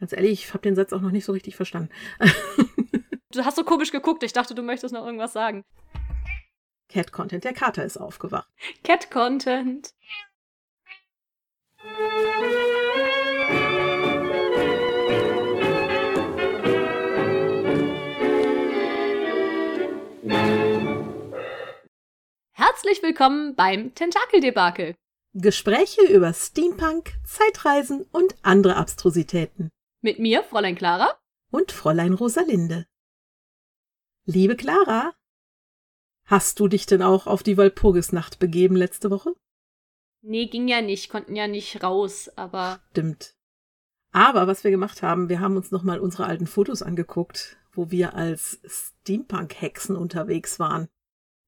Ganz ehrlich, ich habe den Satz auch noch nicht so richtig verstanden. du hast so komisch geguckt. Ich dachte, du möchtest noch irgendwas sagen. Cat Content. Der Kater ist aufgewacht. Cat Content. Herzlich willkommen beim Tentakeldebakel. Gespräche über Steampunk, Zeitreisen und andere Abstrusitäten. Mit mir, Fräulein Clara. Und Fräulein Rosalinde. Liebe Clara, hast du dich denn auch auf die Walpurgisnacht begeben letzte Woche? Nee, ging ja nicht, konnten ja nicht raus, aber. Stimmt. Aber was wir gemacht haben, wir haben uns nochmal unsere alten Fotos angeguckt, wo wir als Steampunk-Hexen unterwegs waren.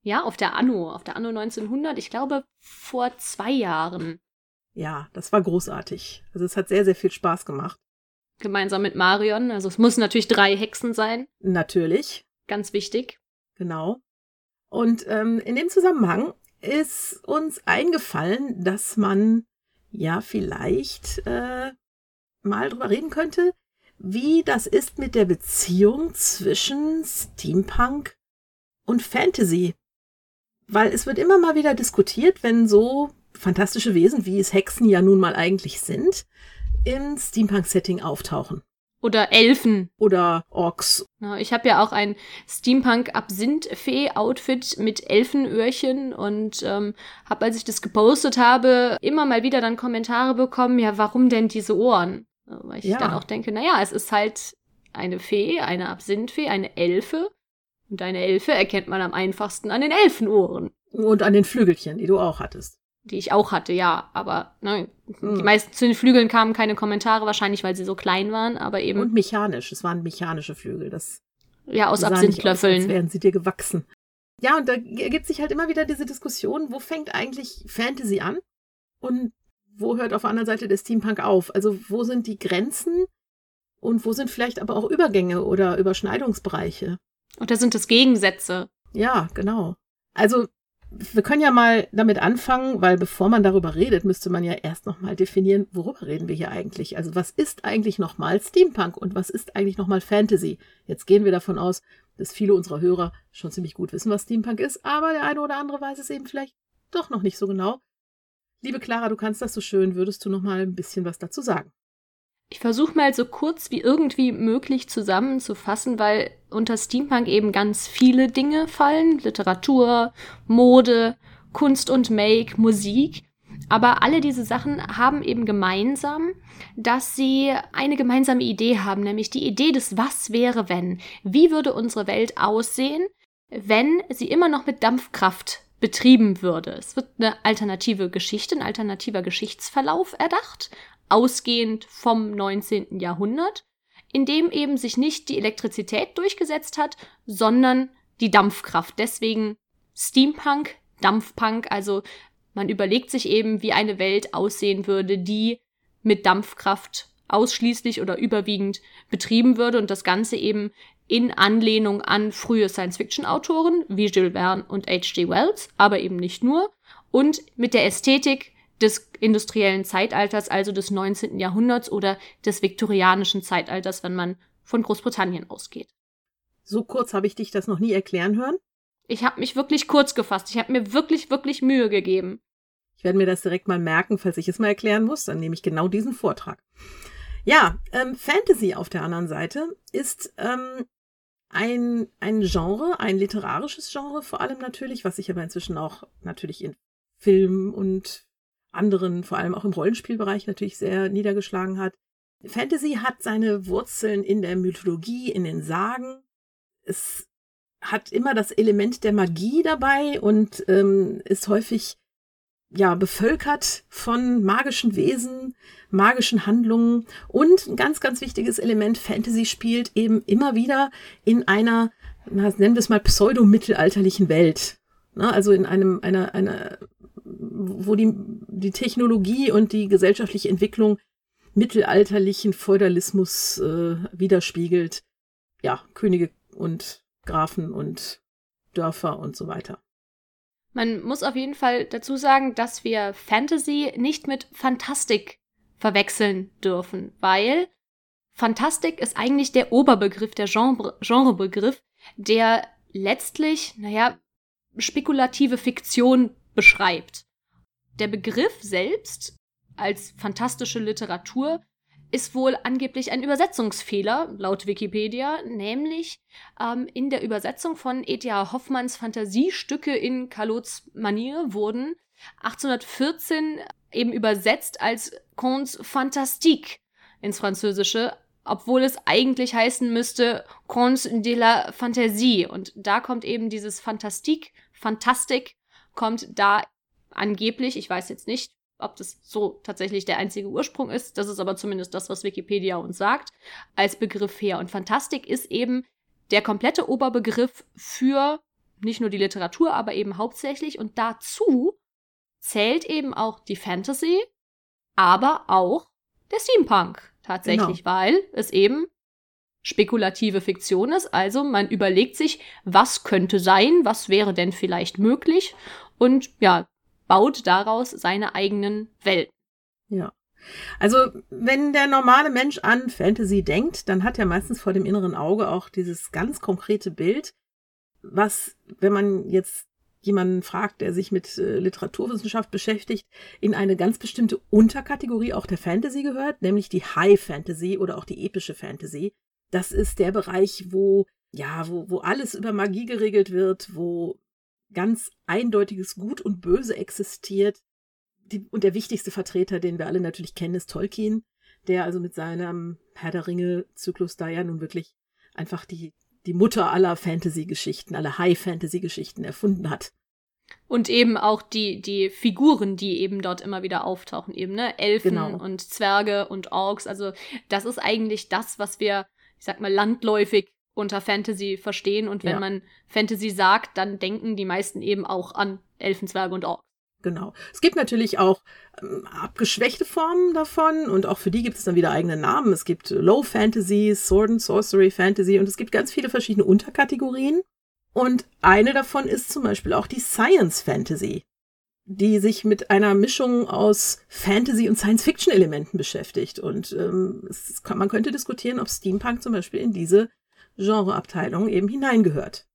Ja, auf der Anno, auf der Anno 1900, ich glaube vor zwei Jahren. Ja, das war großartig. Also es hat sehr, sehr viel Spaß gemacht. Gemeinsam mit Marion. Also es muss natürlich drei Hexen sein. Natürlich. Ganz wichtig. Genau. Und ähm, in dem Zusammenhang ist uns eingefallen, dass man ja vielleicht äh, mal drüber reden könnte, wie das ist mit der Beziehung zwischen Steampunk und Fantasy. Weil es wird immer mal wieder diskutiert, wenn so fantastische Wesen, wie es Hexen ja nun mal eigentlich sind, im Steampunk-Setting auftauchen. Oder Elfen. Oder Orks. Ich habe ja auch ein Steampunk-Absinth-Fee-Outfit mit Elfenöhrchen und ähm, habe, als ich das gepostet habe, immer mal wieder dann Kommentare bekommen, ja, warum denn diese Ohren? Weil ich ja. dann auch denke, naja, es ist halt eine Fee, eine Absinth-Fee, eine Elfe. Und deine Elfe erkennt man am einfachsten an den Elfenohren. Und an den Flügelchen, die du auch hattest. Die ich auch hatte, ja. Aber ne, hm. die meisten zu den Flügeln kamen keine Kommentare, wahrscheinlich weil sie so klein waren, aber eben. Und mechanisch, es waren mechanische Flügel. Das ja, aus Absinthlöffeln. Als wären sie dir gewachsen. Ja, und da ergibt sich halt immer wieder diese Diskussion, wo fängt eigentlich Fantasy an und wo hört auf der anderen Seite der Steampunk auf? Also wo sind die Grenzen und wo sind vielleicht aber auch Übergänge oder Überschneidungsbereiche? Oder sind es Gegensätze? Ja, genau. Also, wir können ja mal damit anfangen, weil bevor man darüber redet, müsste man ja erst nochmal definieren, worüber reden wir hier eigentlich? Also, was ist eigentlich nochmal Steampunk und was ist eigentlich nochmal Fantasy? Jetzt gehen wir davon aus, dass viele unserer Hörer schon ziemlich gut wissen, was Steampunk ist, aber der eine oder andere weiß es eben vielleicht doch noch nicht so genau. Liebe Clara, du kannst das so schön, würdest du nochmal ein bisschen was dazu sagen? Ich versuche mal so kurz wie irgendwie möglich zusammenzufassen, weil unter Steampunk eben ganz viele Dinge fallen. Literatur, Mode, Kunst und Make, Musik. Aber alle diese Sachen haben eben gemeinsam, dass sie eine gemeinsame Idee haben, nämlich die Idee des Was wäre wenn. Wie würde unsere Welt aussehen, wenn sie immer noch mit Dampfkraft betrieben würde. Es wird eine alternative Geschichte, ein alternativer Geschichtsverlauf erdacht, ausgehend vom 19. Jahrhundert, in dem eben sich nicht die Elektrizität durchgesetzt hat, sondern die Dampfkraft. Deswegen Steampunk, Dampfpunk, also man überlegt sich eben, wie eine Welt aussehen würde, die mit Dampfkraft ausschließlich oder überwiegend betrieben würde und das Ganze eben in Anlehnung an frühe Science-Fiction-Autoren wie Jules Verne und H.G. Wells, aber eben nicht nur, und mit der Ästhetik des industriellen Zeitalters, also des 19. Jahrhunderts oder des viktorianischen Zeitalters, wenn man von Großbritannien ausgeht. So kurz habe ich dich das noch nie erklären hören. Ich habe mich wirklich kurz gefasst. Ich habe mir wirklich, wirklich Mühe gegeben. Ich werde mir das direkt mal merken, falls ich es mal erklären muss. Dann nehme ich genau diesen Vortrag. Ja, ähm, Fantasy auf der anderen Seite ist ähm, ein, ein Genre, ein literarisches Genre vor allem natürlich, was sich aber inzwischen auch natürlich in Film und anderen, vor allem auch im Rollenspielbereich natürlich sehr niedergeschlagen hat. Fantasy hat seine Wurzeln in der Mythologie, in den Sagen. Es hat immer das Element der Magie dabei und ähm, ist häufig ja bevölkert von magischen Wesen, magischen Handlungen und ein ganz ganz wichtiges Element Fantasy spielt eben immer wieder in einer nennen wir es mal pseudo-mittelalterlichen Welt. Ne? Also in einem einer einer wo die, die Technologie und die gesellschaftliche Entwicklung mittelalterlichen Feudalismus äh, widerspiegelt. Ja, Könige und Grafen und Dörfer und so weiter. Man muss auf jeden Fall dazu sagen, dass wir Fantasy nicht mit Fantastik verwechseln dürfen, weil Fantastik ist eigentlich der Oberbegriff, der Genre, Genrebegriff, der letztlich, naja, spekulative Fiktion beschreibt. Der Begriff selbst als fantastische Literatur ist wohl angeblich ein Übersetzungsfehler, laut Wikipedia, nämlich ähm, in der Übersetzung von E.T.A. Hoffmanns Fantasiestücke in Calots Manier wurden 1814 eben übersetzt als Contes Fantastiques ins Französische, obwohl es eigentlich heißen müsste Contes de la Fantasie. Und da kommt eben dieses Fantastique, Fantastik, kommt da angeblich, ich weiß jetzt nicht, ob das so tatsächlich der einzige Ursprung ist, das ist aber zumindest das, was Wikipedia uns sagt, als Begriff her. Und Fantastik ist eben der komplette Oberbegriff für nicht nur die Literatur, aber eben hauptsächlich. Und dazu zählt eben auch die Fantasy, aber auch der Steampunk tatsächlich, genau. weil es eben spekulative Fiktion ist. Also man überlegt sich, was könnte sein, was wäre denn vielleicht möglich und ja, baut daraus seine eigenen Welten. Ja. Also, wenn der normale Mensch an Fantasy denkt, dann hat er meistens vor dem inneren Auge auch dieses ganz konkrete Bild, was, wenn man jetzt jemanden fragt, der sich mit äh, Literaturwissenschaft beschäftigt, in eine ganz bestimmte Unterkategorie auch der Fantasy gehört, nämlich die High Fantasy oder auch die epische Fantasy. Das ist der Bereich, wo ja, wo, wo alles über Magie geregelt wird, wo ganz eindeutiges Gut und Böse existiert. Die, und der wichtigste Vertreter, den wir alle natürlich kennen, ist Tolkien, der also mit seinem Herr der Ringe-Zyklus da ja nun wirklich einfach die, die Mutter aller Fantasy-Geschichten, aller High-Fantasy-Geschichten erfunden hat. Und eben auch die, die Figuren, die eben dort immer wieder auftauchen, eben, ne? Elfen genau. und Zwerge und Orks. Also, das ist eigentlich das, was wir, ich sag mal, landläufig unter Fantasy verstehen. Und wenn ja. man Fantasy sagt, dann denken die meisten eben auch an Elfenzwerge und Orks. Genau. Es gibt natürlich auch ähm, abgeschwächte Formen davon und auch für die gibt es dann wieder eigene Namen. Es gibt Low Fantasy, Sword and Sorcery Fantasy und es gibt ganz viele verschiedene Unterkategorien. Und eine davon ist zum Beispiel auch die Science Fantasy, die sich mit einer Mischung aus Fantasy und Science-Fiction-Elementen beschäftigt. Und ähm, kann, man könnte diskutieren, ob Steampunk zum Beispiel in diese Genreabteilung eben hineingehört.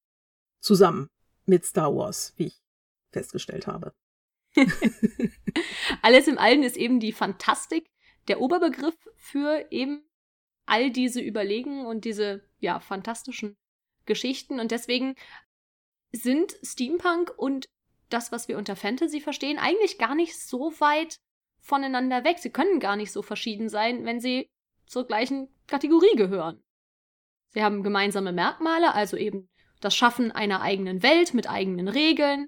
Zusammen mit Star Wars, wie ich festgestellt habe. Alles im Allen ist eben die Fantastik der Oberbegriff für eben all diese Überlegungen und diese ja fantastischen Geschichten und deswegen sind Steampunk und das, was wir unter Fantasy verstehen, eigentlich gar nicht so weit voneinander weg. Sie können gar nicht so verschieden sein, wenn sie zur gleichen Kategorie gehören. Sie haben gemeinsame Merkmale, also eben das Schaffen einer eigenen Welt mit eigenen Regeln.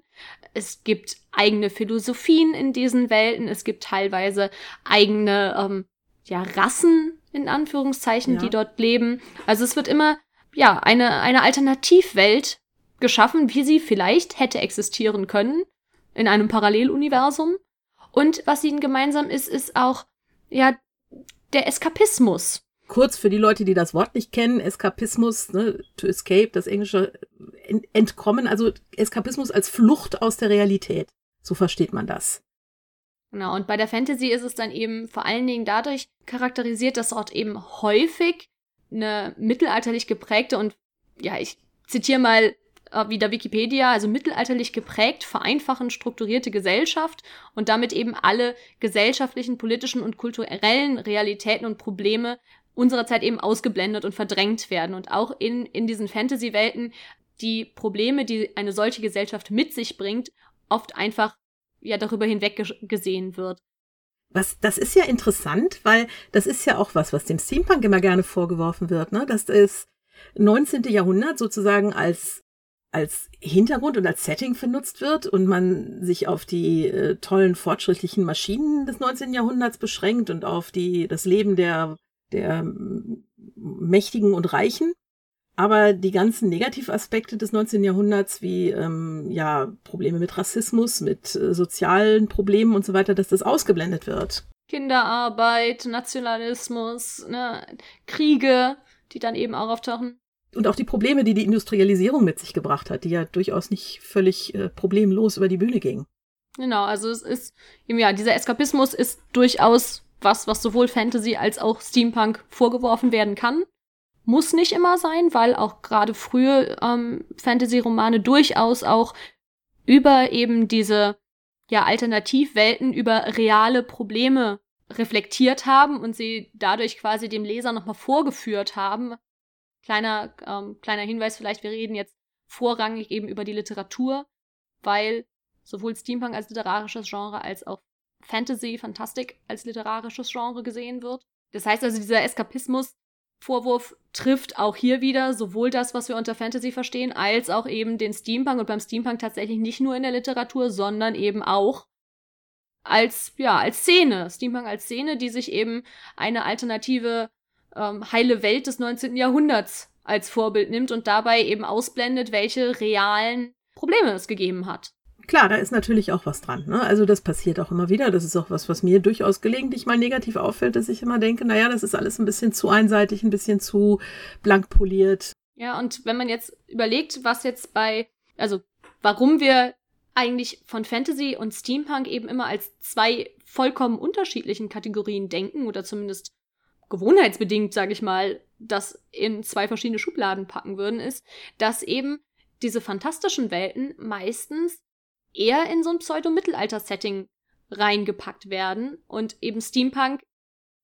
Es gibt eigene Philosophien in diesen Welten. Es gibt teilweise eigene ähm, ja, Rassen in Anführungszeichen, ja. die dort leben. Also es wird immer ja eine eine Alternativwelt geschaffen, wie sie vielleicht hätte existieren können in einem Paralleluniversum. Und was ihnen gemeinsam ist, ist auch ja der Eskapismus kurz für die Leute, die das Wort nicht kennen, Eskapismus, ne, to escape, das englische Entkommen, also Eskapismus als Flucht aus der Realität. So versteht man das. Genau, und bei der Fantasy ist es dann eben vor allen Dingen dadurch charakterisiert, dass dort eben häufig eine mittelalterlich geprägte und ja, ich zitiere mal äh, wieder Wikipedia, also mittelalterlich geprägt, vereinfachend strukturierte Gesellschaft und damit eben alle gesellschaftlichen, politischen und kulturellen Realitäten und Probleme unserer Zeit eben ausgeblendet und verdrängt werden. Und auch in, in diesen Fantasy-Welten die Probleme, die eine solche Gesellschaft mit sich bringt, oft einfach ja darüber hinweg gesehen wird. Was, das ist ja interessant, weil das ist ja auch was, was dem Steampunk immer gerne vorgeworfen wird, ne? Das ist 19. Jahrhundert sozusagen als als Hintergrund und als Setting benutzt wird und man sich auf die äh, tollen fortschrittlichen Maschinen des 19. Jahrhunderts beschränkt und auf die das Leben der der Mächtigen und Reichen. Aber die ganzen Negativaspekte des 19. Jahrhunderts, wie ähm, ja Probleme mit Rassismus, mit äh, sozialen Problemen und so weiter, dass das ausgeblendet wird. Kinderarbeit, Nationalismus, ne, Kriege, die dann eben auch auftauchen. Und auch die Probleme, die die Industrialisierung mit sich gebracht hat, die ja durchaus nicht völlig äh, problemlos über die Bühne ging. Genau, also es ist, eben ja, dieser Eskapismus ist durchaus was, was sowohl Fantasy als auch Steampunk vorgeworfen werden kann. Muss nicht immer sein, weil auch gerade frühe ähm, Fantasy-Romane durchaus auch über eben diese ja Alternativwelten, über reale Probleme reflektiert haben und sie dadurch quasi dem Leser nochmal vorgeführt haben. Kleiner, ähm, kleiner Hinweis vielleicht, wir reden jetzt vorrangig eben über die Literatur, weil sowohl Steampunk als literarisches Genre als auch Fantasy, Fantastik als literarisches Genre gesehen wird. Das heißt also, dieser Eskapismus Vorwurf trifft auch hier wieder sowohl das, was wir unter Fantasy verstehen, als auch eben den Steampunk und beim Steampunk tatsächlich nicht nur in der Literatur, sondern eben auch als, ja, als Szene. Steampunk als Szene, die sich eben eine alternative ähm, heile Welt des 19. Jahrhunderts als Vorbild nimmt und dabei eben ausblendet, welche realen Probleme es gegeben hat. Klar, da ist natürlich auch was dran. Ne? Also das passiert auch immer wieder. Das ist auch was, was mir durchaus gelegentlich mal negativ auffällt, dass ich immer denke, naja, das ist alles ein bisschen zu einseitig, ein bisschen zu blank poliert. Ja, und wenn man jetzt überlegt, was jetzt bei, also warum wir eigentlich von Fantasy und Steampunk eben immer als zwei vollkommen unterschiedlichen Kategorien denken oder zumindest gewohnheitsbedingt, sage ich mal, das in zwei verschiedene Schubladen packen würden, ist, dass eben diese fantastischen Welten meistens eher in so ein Pseudo-Mittelalter-Setting reingepackt werden und eben Steampunk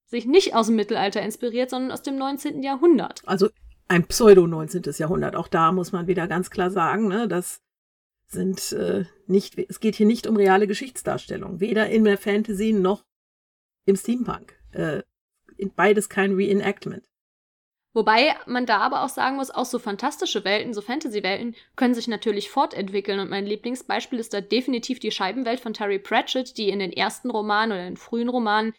sich nicht aus dem Mittelalter inspiriert, sondern aus dem 19. Jahrhundert. Also ein Pseudo-19. Jahrhundert. Auch da muss man wieder ganz klar sagen, ne, das sind äh, nicht, es geht hier nicht um reale Geschichtsdarstellung, weder in der Fantasy noch im Steampunk. Äh, beides kein Reenactment. Wobei man da aber auch sagen muss, auch so fantastische Welten, so Fantasy-Welten können sich natürlich fortentwickeln. Und mein Lieblingsbeispiel ist da definitiv die Scheibenwelt von Terry Pratchett, die in den ersten Romanen oder in frühen Romanen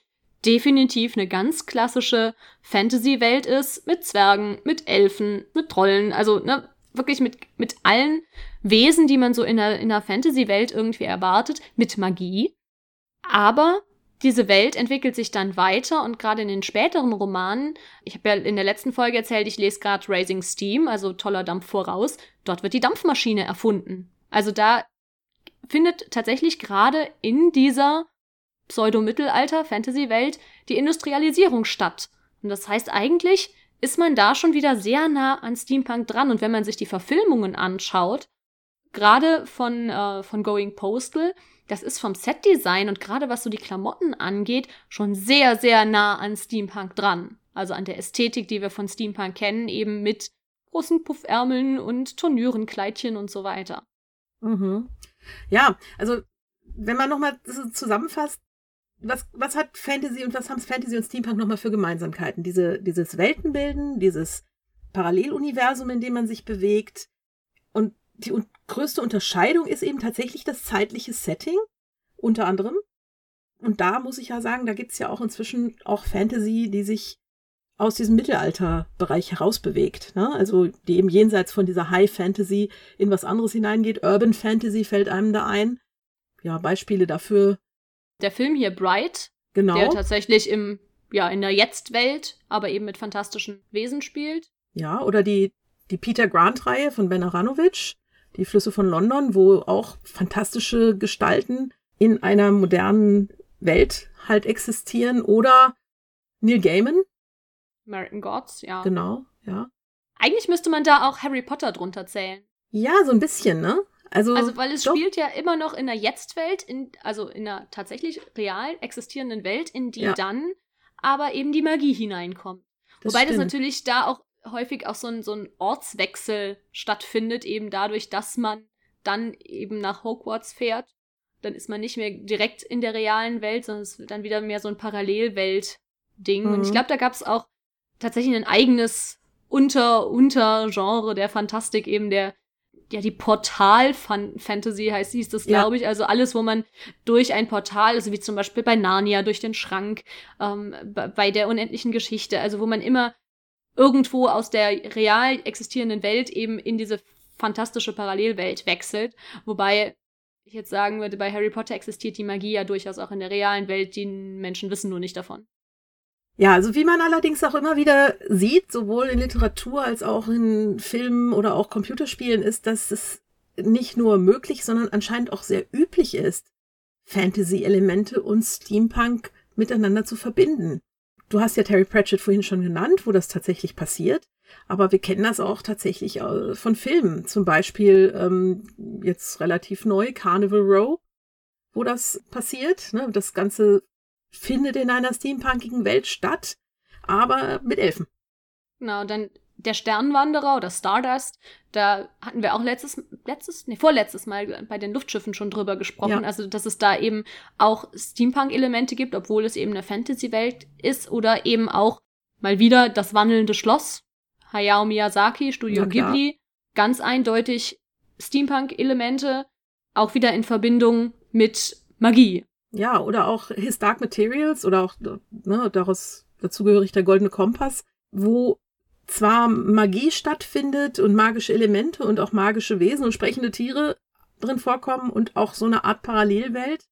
definitiv eine ganz klassische Fantasy-Welt ist, mit Zwergen, mit Elfen, mit Trollen, also ne, wirklich mit, mit allen Wesen, die man so in einer, in einer Fantasy-Welt irgendwie erwartet, mit Magie. Aber diese Welt entwickelt sich dann weiter und gerade in den späteren Romanen, ich habe ja in der letzten Folge erzählt, ich lese gerade Raising Steam, also toller Dampf voraus, dort wird die Dampfmaschine erfunden. Also da findet tatsächlich gerade in dieser Pseudo-Mittelalter-Fantasy-Welt die Industrialisierung statt. Und das heißt eigentlich, ist man da schon wieder sehr nah an Steampunk dran. Und wenn man sich die Verfilmungen anschaut, gerade von, äh, von Going Postal, das ist vom Setdesign und gerade was so die Klamotten angeht, schon sehr, sehr nah an Steampunk dran. Also an der Ästhetik, die wir von Steampunk kennen, eben mit großen Puffärmeln und Turnürenkleidchen und so weiter. Mhm. Ja, also wenn man nochmal zusammenfasst, was, was hat Fantasy und was haben Fantasy und Steampunk nochmal für Gemeinsamkeiten? Diese, dieses Weltenbilden, dieses Paralleluniversum, in dem man sich bewegt. Die größte Unterscheidung ist eben tatsächlich das zeitliche Setting, unter anderem. Und da muss ich ja sagen, da gibt's ja auch inzwischen auch Fantasy, die sich aus diesem Mittelalterbereich herausbewegt. Ne? Also die eben jenseits von dieser High Fantasy in was anderes hineingeht. Urban Fantasy fällt einem da ein. Ja, Beispiele dafür. Der Film hier Bright, genau. der tatsächlich im, ja, in der Jetzt-Welt, aber eben mit fantastischen Wesen spielt. Ja, oder die, die Peter Grant-Reihe von Ben Aranovic, die Flüsse von London, wo auch fantastische Gestalten in einer modernen Welt halt existieren. Oder Neil Gaiman. American Gods, ja. Genau, ja. Eigentlich müsste man da auch Harry Potter drunter zählen. Ja, so ein bisschen, ne? Also, also weil es doch. spielt ja immer noch in der Jetztwelt, in, also in einer tatsächlich real existierenden Welt, in die ja. dann aber eben die Magie hineinkommt. Das Wobei stimmt. das natürlich da auch häufig auch so ein, so ein Ortswechsel stattfindet, eben dadurch, dass man dann eben nach Hogwarts fährt. Dann ist man nicht mehr direkt in der realen Welt, sondern es wird dann wieder mehr so ein Parallelwelt-Ding. Mhm. Und ich mhm. glaube, da gab es auch tatsächlich ein eigenes Unter, Untergenre der Fantastik, eben der, ja, die Portal-Fantasy heißt, hieß das, glaube ja. ich. Also alles, wo man durch ein Portal, also wie zum Beispiel bei Narnia, durch den Schrank, ähm, bei der unendlichen Geschichte, also wo man immer irgendwo aus der real existierenden Welt eben in diese fantastische Parallelwelt wechselt. Wobei ich jetzt sagen würde, bei Harry Potter existiert die Magie ja durchaus auch in der realen Welt. Die Menschen wissen nur nicht davon. Ja, also wie man allerdings auch immer wieder sieht, sowohl in Literatur als auch in Filmen oder auch Computerspielen, ist, dass es nicht nur möglich, sondern anscheinend auch sehr üblich ist, Fantasy-Elemente und Steampunk miteinander zu verbinden. Du hast ja Terry Pratchett vorhin schon genannt, wo das tatsächlich passiert. Aber wir kennen das auch tatsächlich äh, von Filmen. Zum Beispiel ähm, jetzt relativ neu Carnival Row, wo das passiert. Ne? Das Ganze findet in einer steampunkigen Welt statt, aber mit Elfen. Genau, dann der Sternwanderer oder Stardust, da hatten wir auch letztes, letztes, nee, vorletztes Mal bei den Luftschiffen schon drüber gesprochen. Ja. Also, dass es da eben auch Steampunk-Elemente gibt, obwohl es eben eine Fantasy-Welt ist oder eben auch mal wieder das wandelnde Schloss. Hayao Miyazaki, Studio Ghibli, ganz eindeutig Steampunk-Elemente, auch wieder in Verbindung mit Magie. Ja, oder auch His Dark Materials oder auch ne, daraus dazugehörig der Goldene Kompass, wo zwar Magie stattfindet und magische Elemente und auch magische Wesen und sprechende Tiere drin vorkommen und auch so eine Art Parallelwelt,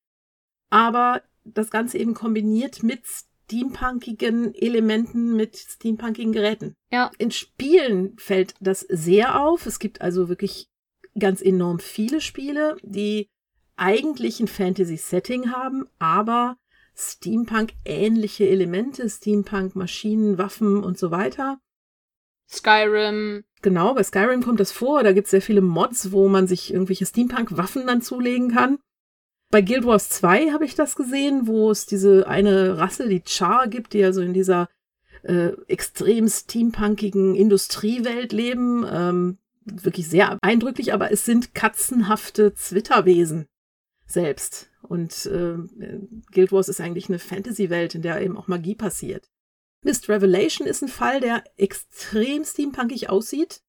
aber das Ganze eben kombiniert mit steampunkigen Elementen, mit steampunkigen Geräten. Ja. In Spielen fällt das sehr auf. Es gibt also wirklich ganz enorm viele Spiele, die eigentlich ein Fantasy-Setting haben, aber Steampunk-ähnliche Elemente, Steampunk-Maschinen, Waffen und so weiter. Skyrim. Genau, bei Skyrim kommt das vor. Da gibt es sehr viele Mods, wo man sich irgendwelche Steampunk-Waffen dann zulegen kann. Bei Guild Wars 2 habe ich das gesehen, wo es diese eine Rasse, die Char gibt, die also in dieser äh, extrem steampunkigen Industriewelt leben. Ähm, wirklich sehr eindrücklich, aber es sind katzenhafte Zwitterwesen selbst. Und äh, Guild Wars ist eigentlich eine Fantasy-Welt, in der eben auch Magie passiert. Mist Revelation ist ein Fall, der extrem steampunkig aussieht.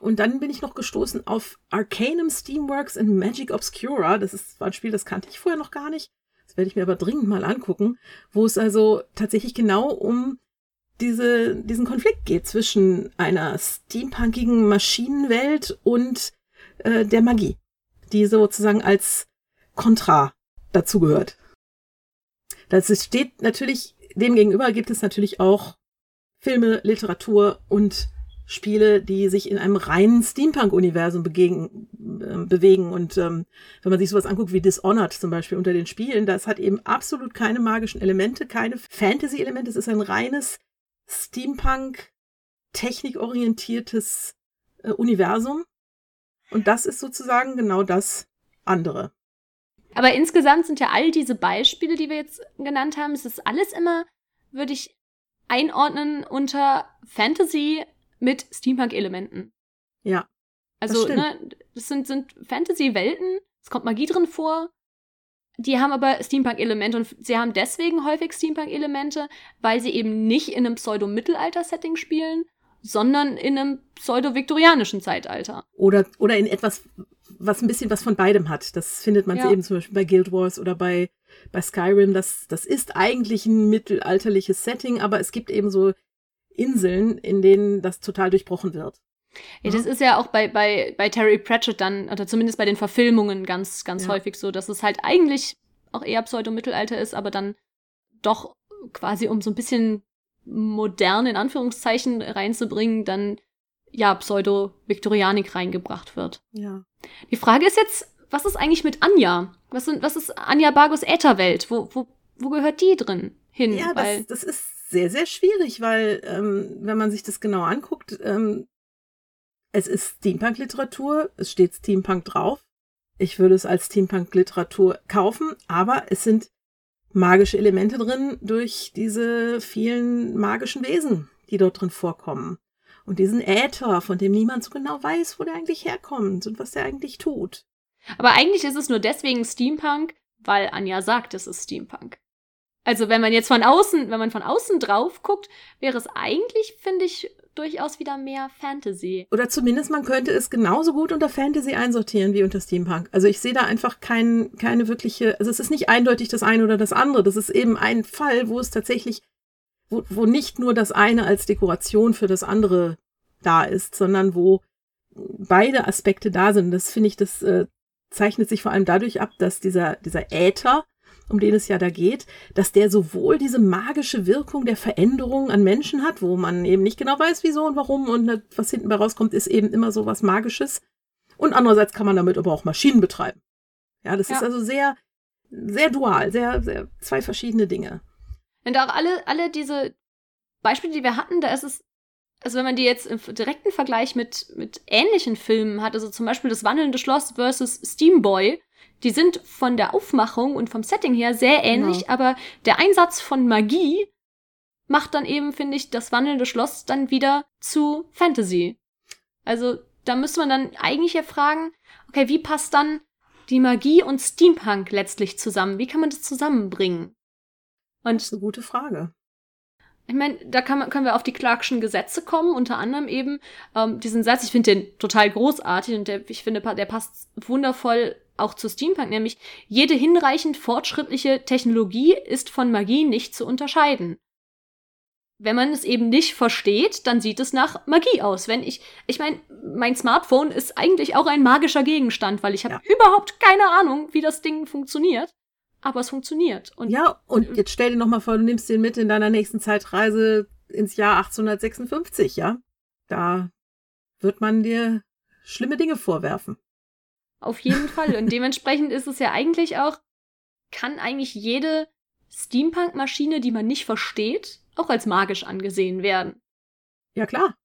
Und dann bin ich noch gestoßen auf Arcanum Steamworks in Magic Obscura. Das ist war ein Spiel, das kannte ich vorher noch gar nicht. Das werde ich mir aber dringend mal angucken, wo es also tatsächlich genau um diese, diesen Konflikt geht zwischen einer steampunkigen Maschinenwelt und äh, der Magie, die sozusagen als Kontra dazugehört. Das steht natürlich demgegenüber gibt es natürlich auch Filme, Literatur und Spiele, die sich in einem reinen Steampunk-Universum äh, bewegen. Und ähm, wenn man sich sowas anguckt wie Dishonored zum Beispiel unter den Spielen, das hat eben absolut keine magischen Elemente, keine Fantasy-Elemente. Es ist ein reines Steampunk, technikorientiertes äh, Universum. Und das ist sozusagen genau das andere. Aber insgesamt sind ja all diese Beispiele, die wir jetzt genannt haben, es ist alles immer, würde ich einordnen unter Fantasy mit Steampunk-Elementen. Ja. Also, das ne, das sind, sind Fantasy-Welten, es kommt Magie drin vor, die haben aber Steampunk-Elemente und sie haben deswegen häufig Steampunk-Elemente, weil sie eben nicht in einem Pseudo-Mittelalter-Setting spielen, sondern in einem pseudo-viktorianischen Zeitalter. Oder, oder in etwas, was ein bisschen was von beidem hat. Das findet man ja. eben zum Beispiel bei Guild Wars oder bei, bei Skyrim. Das, das ist eigentlich ein mittelalterliches Setting, aber es gibt eben so Inseln, in denen das total durchbrochen wird. Ja, das ist ja auch bei, bei, bei Terry Pratchett dann, oder zumindest bei den Verfilmungen ganz, ganz ja. häufig so, dass es halt eigentlich auch eher Pseudo-Mittelalter ist, aber dann doch quasi um so ein bisschen modern in Anführungszeichen reinzubringen, dann ja Pseudo-Viktorianik reingebracht wird. Ja. Die Frage ist jetzt, was ist eigentlich mit Anja? Was, sind, was ist Anja Bargos Ätherwelt? Wo, wo, wo gehört die drin hin? Ja, das, das ist sehr, sehr schwierig, weil ähm, wenn man sich das genau anguckt, ähm, es ist Steampunk-Literatur, es steht Steampunk drauf. Ich würde es als Steampunk-Literatur kaufen, aber es sind magische Elemente drin durch diese vielen magischen Wesen, die dort drin vorkommen. Und diesen Äther, von dem niemand so genau weiß, wo der eigentlich herkommt und was der eigentlich tut. Aber eigentlich ist es nur deswegen Steampunk, weil Anja sagt, es ist Steampunk. Also wenn man jetzt von außen, wenn man von außen drauf guckt, wäre es eigentlich, finde ich, durchaus wieder mehr Fantasy. Oder zumindest man könnte es genauso gut unter Fantasy einsortieren wie unter Steampunk. Also ich sehe da einfach kein, keine wirkliche, also es ist nicht eindeutig das eine oder das andere. Das ist eben ein Fall, wo es tatsächlich, wo, wo nicht nur das eine als Dekoration für das andere da ist, sondern wo beide Aspekte da sind. Das finde ich, das äh, zeichnet sich vor allem dadurch ab, dass dieser, dieser Äther, um den es ja da geht, dass der sowohl diese magische Wirkung der Veränderung an Menschen hat, wo man eben nicht genau weiß, wieso und warum und was hinten bei rauskommt, ist eben immer so was Magisches. Und andererseits kann man damit aber auch Maschinen betreiben. Ja, das ja. ist also sehr, sehr dual, sehr, sehr zwei verschiedene Dinge. Und auch alle, alle diese Beispiele, die wir hatten, da ist es, also wenn man die jetzt im direkten Vergleich mit, mit ähnlichen Filmen hat, also zum Beispiel das wandelnde Schloss versus Steamboy, die sind von der Aufmachung und vom Setting her sehr ähnlich, genau. aber der Einsatz von Magie macht dann eben, finde ich, das wandelnde Schloss dann wieder zu Fantasy. Also da müsste man dann eigentlich ja fragen, okay, wie passt dann die Magie und Steampunk letztlich zusammen? Wie kann man das zusammenbringen? Und das ist eine gute Frage. Ich meine, da kann man, können wir auf die Clarkschen Gesetze kommen, unter anderem eben ähm, diesen Satz, ich finde den total großartig und der, ich finde, der passt wundervoll auch zu Steampunk, nämlich jede hinreichend fortschrittliche Technologie ist von Magie nicht zu unterscheiden wenn man es eben nicht versteht, dann sieht es nach Magie aus. Wenn ich, ich meine, mein Smartphone ist eigentlich auch ein magischer Gegenstand, weil ich habe ja. überhaupt keine Ahnung, wie das Ding funktioniert. Aber es funktioniert. Und ja, und jetzt stell dir noch mal vor, du nimmst den mit in deiner nächsten Zeitreise ins Jahr 1856, ja? Da wird man dir schlimme Dinge vorwerfen. Auf jeden Fall. Und dementsprechend ist es ja eigentlich auch, kann eigentlich jede Steampunk-Maschine, die man nicht versteht, auch als magisch angesehen werden. Ja, klar.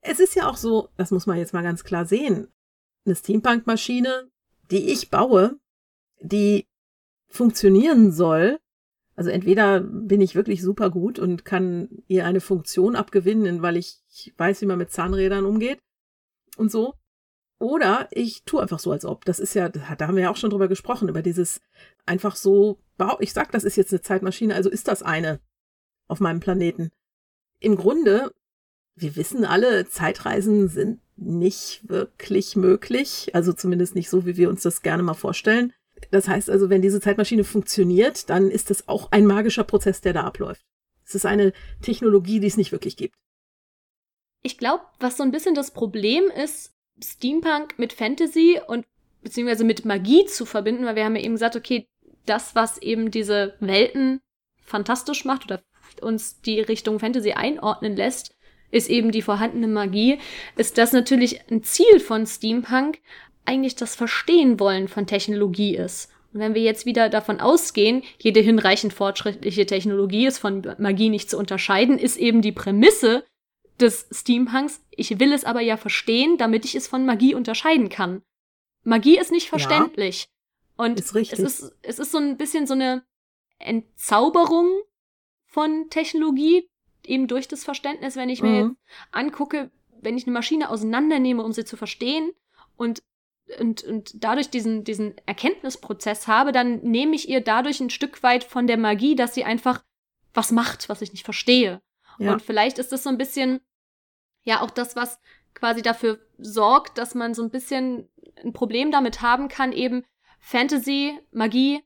Es ist ja auch so, das muss man jetzt mal ganz klar sehen. Eine Steampunk-Maschine, die ich baue, die funktionieren soll, also entweder bin ich wirklich super gut und kann ihr eine Funktion abgewinnen, weil ich weiß, wie man mit Zahnrädern umgeht und so. Oder ich tue einfach so, als ob. Das ist ja, da haben wir ja auch schon drüber gesprochen, über dieses einfach so, ich sag, das ist jetzt eine Zeitmaschine, also ist das eine auf meinem Planeten. Im Grunde, wir wissen alle, Zeitreisen sind nicht wirklich möglich, also zumindest nicht so, wie wir uns das gerne mal vorstellen. Das heißt also, wenn diese Zeitmaschine funktioniert, dann ist das auch ein magischer Prozess, der da abläuft. Es ist eine Technologie, die es nicht wirklich gibt. Ich glaube, was so ein bisschen das Problem ist, Steampunk mit Fantasy und beziehungsweise mit Magie zu verbinden, weil wir haben ja eben gesagt, okay, das, was eben diese Welten fantastisch macht oder uns die Richtung Fantasy einordnen lässt, ist eben die vorhandene Magie, ist das natürlich ein Ziel von Steampunk, eigentlich das Verstehen wollen von Technologie ist. Und wenn wir jetzt wieder davon ausgehen, jede hinreichend fortschrittliche Technologie ist von Magie nicht zu unterscheiden, ist eben die Prämisse des Steampunks, ich will es aber ja verstehen, damit ich es von Magie unterscheiden kann. Magie ist nicht verständlich. Ja, und ist es ist, es ist so ein bisschen so eine Entzauberung von Technologie, eben durch das Verständnis, wenn ich mir mhm. angucke, wenn ich eine Maschine auseinandernehme, um sie zu verstehen und und, und dadurch diesen, diesen Erkenntnisprozess habe, dann nehme ich ihr dadurch ein Stück weit von der Magie, dass sie einfach was macht, was ich nicht verstehe. Ja. Und vielleicht ist das so ein bisschen, ja, auch das, was quasi dafür sorgt, dass man so ein bisschen ein Problem damit haben kann, eben Fantasy, Magie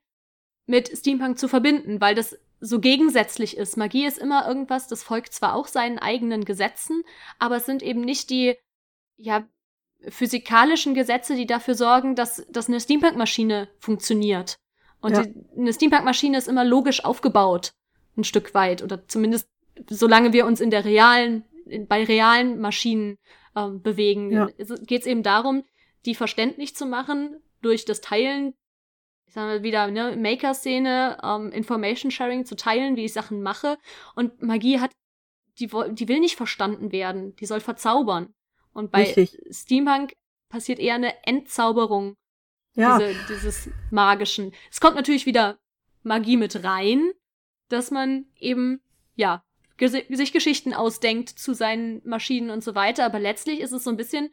mit Steampunk zu verbinden, weil das so gegensätzlich ist. Magie ist immer irgendwas, das folgt zwar auch seinen eigenen Gesetzen, aber es sind eben nicht die, ja, physikalischen Gesetze, die dafür sorgen, dass, dass eine Steampunk-Maschine funktioniert. Und ja. die, eine Steampunk-Maschine ist immer logisch aufgebaut, ein Stück weit. Oder zumindest solange wir uns in der realen, bei realen Maschinen ähm, bewegen, ja. geht es eben darum, die verständlich zu machen durch das Teilen ich sag mal wieder, ne, Maker-Szene, ähm, Information-Sharing zu teilen, wie ich Sachen mache. Und Magie hat, die, die will nicht verstanden werden, die soll verzaubern. Und bei Richtig. Steampunk passiert eher eine Entzauberung ja. diese, dieses Magischen. Es kommt natürlich wieder Magie mit rein, dass man eben, ja, sich Geschichten ausdenkt zu seinen Maschinen und so weiter, aber letztlich ist es so ein bisschen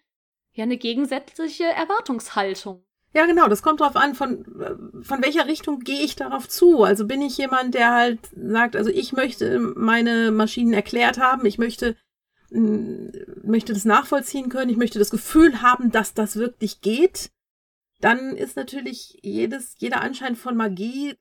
ja eine gegensätzliche Erwartungshaltung. Ja, genau, das kommt drauf an, von, von welcher Richtung gehe ich darauf zu. Also bin ich jemand, der halt sagt, also ich möchte meine Maschinen erklärt haben, ich möchte, möchte das nachvollziehen können, ich möchte das Gefühl haben, dass das wirklich geht. Dann ist natürlich jedes, jeder Anschein von Magie,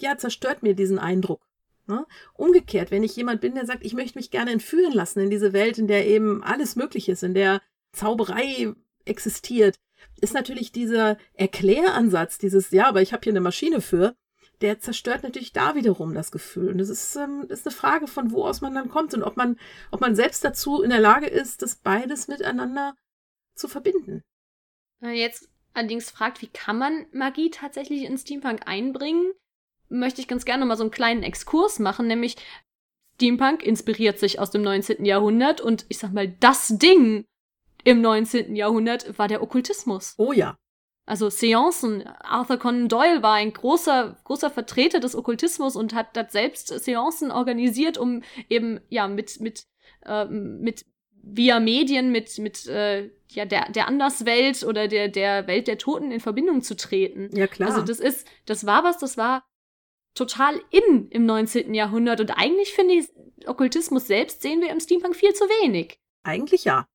ja, zerstört mir diesen Eindruck. Ne? Umgekehrt, wenn ich jemand bin, der sagt, ich möchte mich gerne entführen lassen in diese Welt, in der eben alles möglich ist, in der Zauberei existiert, ist natürlich dieser Erkläransatz, dieses, ja, aber ich habe hier eine Maschine für, der zerstört natürlich da wiederum das Gefühl. Und das ist, ähm, ist eine Frage, von wo aus man dann kommt und ob man, ob man selbst dazu in der Lage ist, das beides miteinander zu verbinden. Jetzt allerdings fragt, wie kann man Magie tatsächlich in Steampunk einbringen, möchte ich ganz gerne mal so einen kleinen Exkurs machen, nämlich Steampunk inspiriert sich aus dem 19. Jahrhundert und ich sag mal, das Ding im 19. Jahrhundert war der Okkultismus. Oh ja. Also Seancen. Arthur Conan Doyle war ein großer, großer Vertreter des Okkultismus und hat dort selbst Seancen organisiert, um eben, ja, mit, mit, äh, mit, via Medien, mit, mit, äh, ja, der, der Anderswelt oder der, der Welt der Toten in Verbindung zu treten. Ja, klar. Also das ist, das war was, das war total in im 19. Jahrhundert und eigentlich finde ich, Okkultismus selbst sehen wir im Steampunk viel zu wenig. Eigentlich ja.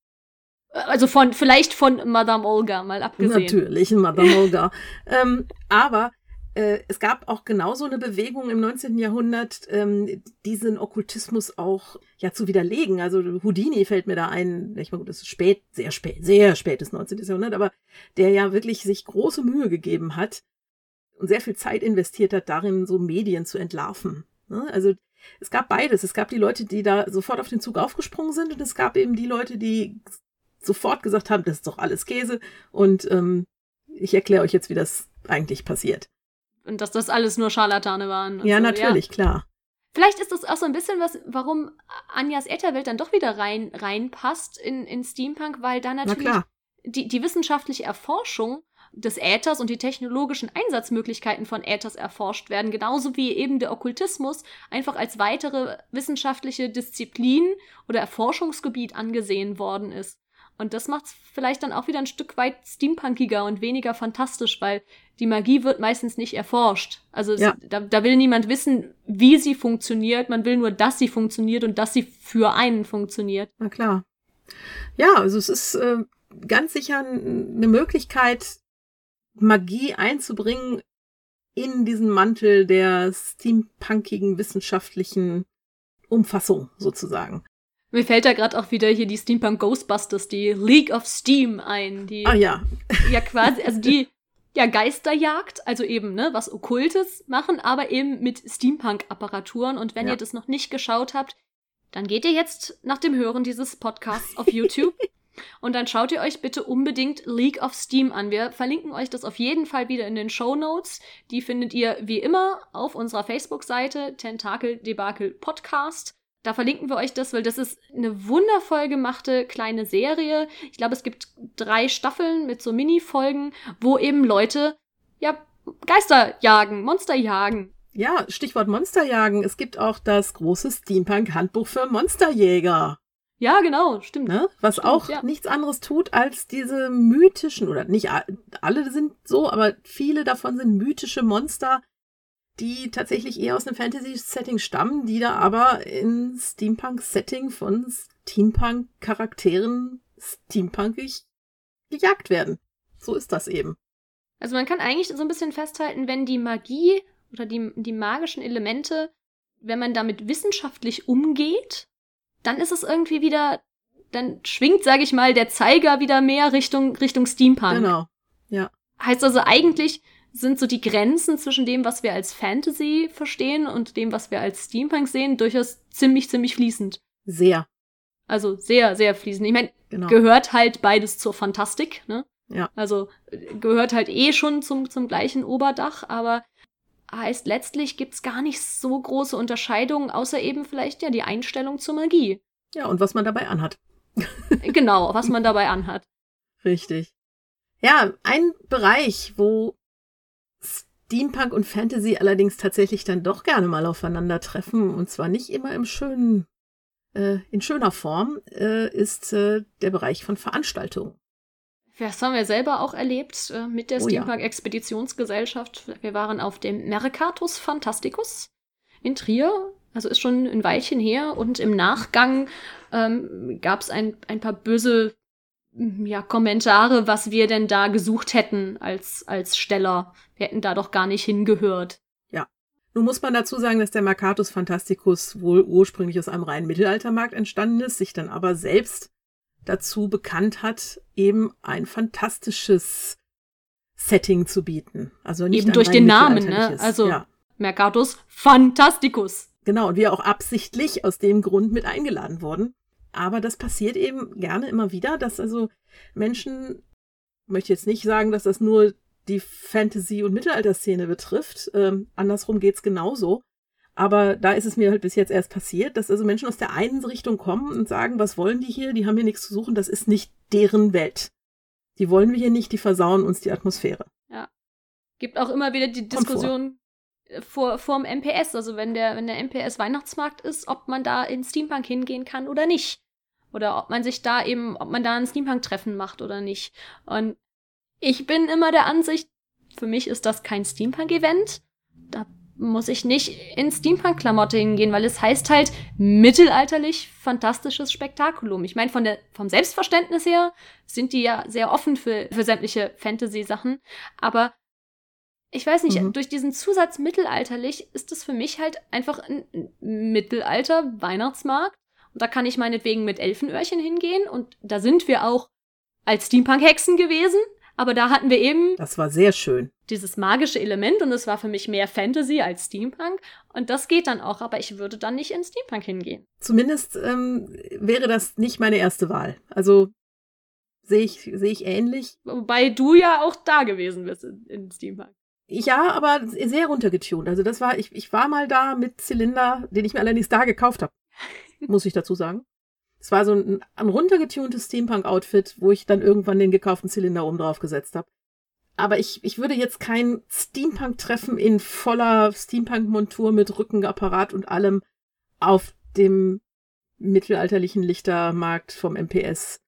Also von, vielleicht von Madame Olga mal abgesehen. Natürlich, Madame Olga. ähm, aber äh, es gab auch genauso eine Bewegung im 19. Jahrhundert, ähm, diesen Okkultismus auch ja zu widerlegen. Also Houdini fällt mir da ein, ich meine, das ist spät, sehr spät, sehr spätes 19. Jahrhundert, aber der ja wirklich sich große Mühe gegeben hat und sehr viel Zeit investiert hat, darin so Medien zu entlarven. Ne? Also es gab beides. Es gab die Leute, die da sofort auf den Zug aufgesprungen sind und es gab eben die Leute, die sofort gesagt haben, das ist doch alles Käse und ähm, ich erkläre euch jetzt, wie das eigentlich passiert. Und dass das alles nur Scharlatane waren. Ja, so, natürlich, ja. klar. Vielleicht ist das auch so ein bisschen was, warum Anjas Ätherwelt dann doch wieder rein reinpasst in, in Steampunk, weil da natürlich Na die, die wissenschaftliche Erforschung des Äthers und die technologischen Einsatzmöglichkeiten von Äthers erforscht werden, genauso wie eben der Okkultismus einfach als weitere wissenschaftliche Disziplin oder Erforschungsgebiet angesehen worden ist. Und das macht es vielleicht dann auch wieder ein Stück weit steampunkiger und weniger fantastisch, weil die Magie wird meistens nicht erforscht. Also ja. es, da, da will niemand wissen, wie sie funktioniert. Man will nur, dass sie funktioniert und dass sie für einen funktioniert. Na klar. Ja, also es ist äh, ganz sicher eine Möglichkeit, Magie einzubringen in diesen Mantel der steampunkigen wissenschaftlichen Umfassung sozusagen. Mir fällt da gerade auch wieder hier die Steampunk Ghostbusters, die League of Steam ein, die ah, ja. ja quasi, also die ja Geisterjagd, also eben ne, was Okkultes machen, aber eben mit Steampunk-Apparaturen. Und wenn ja. ihr das noch nicht geschaut habt, dann geht ihr jetzt nach dem Hören dieses Podcasts auf YouTube und dann schaut ihr euch bitte unbedingt League of Steam an. Wir verlinken euch das auf jeden Fall wieder in den Show Notes. Die findet ihr wie immer auf unserer Facebook-Seite Tentakel Debakel Podcast. Da verlinken wir euch das, weil das ist eine wundervoll gemachte kleine Serie. Ich glaube, es gibt drei Staffeln mit so Mini-Folgen, wo eben Leute, ja, Geister jagen, Monster jagen. Ja, Stichwort Monsterjagen. Es gibt auch das große Steampunk-Handbuch für Monsterjäger. Ja, genau, stimmt. Ne? Was stimmt, auch ja. nichts anderes tut, als diese mythischen, oder nicht alle sind so, aber viele davon sind mythische Monster, die tatsächlich eher aus einem Fantasy-Setting stammen, die da aber in Steampunk-Setting von Steampunk-Charakteren steampunkig gejagt werden. So ist das eben. Also man kann eigentlich so ein bisschen festhalten, wenn die Magie oder die, die magischen Elemente, wenn man damit wissenschaftlich umgeht, dann ist es irgendwie wieder, dann schwingt, sage ich mal, der Zeiger wieder mehr Richtung, Richtung Steampunk. Genau, ja. Heißt also eigentlich, sind so die Grenzen zwischen dem, was wir als Fantasy verstehen und dem, was wir als Steampunk sehen, durchaus ziemlich, ziemlich fließend. Sehr. Also sehr, sehr fließend. Ich meine, genau. gehört halt beides zur Fantastik, ne? Ja. Also gehört halt eh schon zum, zum gleichen Oberdach, aber heißt letztlich gibt's gar nicht so große Unterscheidungen, außer eben vielleicht ja die Einstellung zur Magie. Ja, und was man dabei anhat. genau, was man dabei anhat. Richtig. Ja, ein Bereich, wo Steampunk und Fantasy allerdings tatsächlich dann doch gerne mal aufeinandertreffen und zwar nicht immer im schönen, äh, in schöner Form, äh, ist äh, der Bereich von Veranstaltungen. Das haben wir selber auch erlebt äh, mit der oh, Steampunk-Expeditionsgesellschaft. Wir waren auf dem Mercatus Fantasticus in Trier. Also ist schon ein Weilchen her. Und im Nachgang ähm, gab es ein, ein paar böse ja, Kommentare, was wir denn da gesucht hätten als, als Steller. Wir hätten da doch gar nicht hingehört. Ja. Nun muss man dazu sagen, dass der Mercatus Fantasticus wohl ursprünglich aus einem reinen Mittelaltermarkt entstanden ist, sich dann aber selbst dazu bekannt hat, eben ein fantastisches Setting zu bieten. Also nicht eben durch den Namen, ne? Also ja. Mercatus Fantasticus. Genau, und wir auch absichtlich aus dem Grund mit eingeladen wurden. Aber das passiert eben gerne immer wieder, dass also Menschen möchte jetzt nicht sagen, dass das nur die Fantasy- und Mittelalterszene betrifft. Ähm, andersrum geht's genauso. Aber da ist es mir halt bis jetzt erst passiert, dass also Menschen aus der einen Richtung kommen und sagen, was wollen die hier? Die haben hier nichts zu suchen, das ist nicht deren Welt. Die wollen wir hier nicht, die versauen uns die Atmosphäre. Ja. Gibt auch immer wieder die Diskussion vor, vor dem MPS, also wenn der, wenn der MPS Weihnachtsmarkt ist, ob man da in Steampunk hingehen kann oder nicht. Oder ob man sich da eben, ob man da ein Steampunk-Treffen macht oder nicht. Und ich bin immer der Ansicht, für mich ist das kein Steampunk-Event. Da muss ich nicht in Steampunk-Klamotte hingehen, weil es heißt halt mittelalterlich fantastisches Spektakulum. Ich meine, von der, vom Selbstverständnis her sind die ja sehr offen für, für sämtliche Fantasy-Sachen. Aber ich weiß nicht, mhm. durch diesen Zusatz mittelalterlich ist es für mich halt einfach ein Mittelalter-Weihnachtsmarkt. Und da kann ich meinetwegen mit Elfenöhrchen hingehen. Und da sind wir auch als Steampunk-Hexen gewesen. Aber da hatten wir eben. Das war sehr schön. Dieses magische Element und es war für mich mehr Fantasy als Steampunk. Und das geht dann auch, aber ich würde dann nicht in Steampunk hingehen. Zumindest ähm, wäre das nicht meine erste Wahl. Also sehe ich, sehe ich ähnlich. Wobei du ja auch da gewesen bist in, in Steampunk. Ja, aber sehr runtergetunt. Also das war, ich, ich war mal da mit Zylinder, den ich mir allerdings da gekauft habe. muss ich dazu sagen. Es war so ein, ein runtergetuntes Steampunk-Outfit, wo ich dann irgendwann den gekauften Zylinder oben drauf gesetzt habe. Aber ich, ich würde jetzt kein Steampunk-Treffen in voller Steampunk-Montur mit Rückenapparat und allem auf dem mittelalterlichen Lichtermarkt vom MPS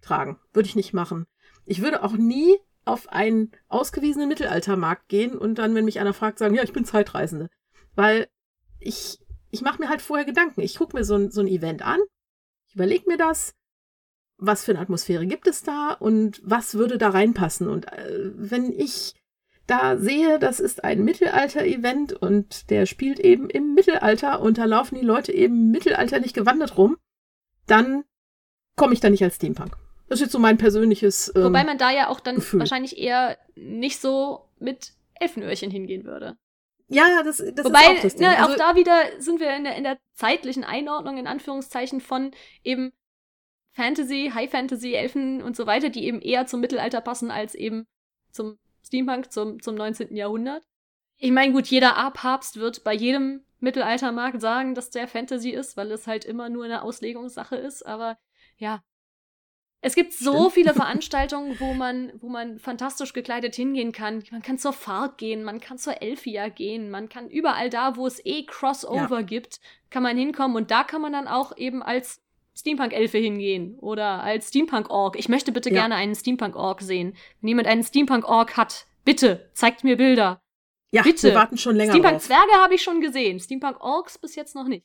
tragen. Würde ich nicht machen. Ich würde auch nie auf einen ausgewiesenen Mittelaltermarkt gehen und dann, wenn mich einer fragt, sagen, ja, ich bin Zeitreisende. Weil ich, ich mache mir halt vorher Gedanken. Ich gucke mir so ein, so ein Event an ich überlege mir das, was für eine Atmosphäre gibt es da und was würde da reinpassen. Und äh, wenn ich da sehe, das ist ein Mittelalter-Event und der spielt eben im Mittelalter und da laufen die Leute eben mittelalterlich gewandert rum, dann komme ich da nicht als Steampunk. Das ist jetzt so mein persönliches. Ähm, Wobei man da ja auch dann Gefühl. wahrscheinlich eher nicht so mit Elfenöhrchen hingehen würde. Ja, das, das Wobei, ist auch das Ding. Ne, also, auch da wieder sind wir in der, in der zeitlichen Einordnung, in Anführungszeichen, von eben Fantasy, High Fantasy, Elfen und so weiter, die eben eher zum Mittelalter passen als eben zum Steampunk, zum, zum 19. Jahrhundert. Ich meine, gut, jeder A-Papst wird bei jedem Mittelaltermarkt sagen, dass der Fantasy ist, weil es halt immer nur eine Auslegungssache ist, aber ja, es gibt so Stimmt. viele Veranstaltungen, wo man, wo man fantastisch gekleidet hingehen kann. Man kann zur Fahrt gehen, man kann zur Elfia gehen, man kann überall da, wo es eh Crossover ja. gibt, kann man hinkommen und da kann man dann auch eben als Steampunk-Elfe hingehen oder als Steampunk-Ork. Ich möchte bitte ja. gerne einen Steampunk-Ork sehen. Wenn jemand einen Steampunk-Ork hat, bitte, zeigt mir Bilder. Ja, bitte. wir warten schon länger Steampunk-Zwerge habe ich schon gesehen, Steampunk-Orks bis jetzt noch nicht.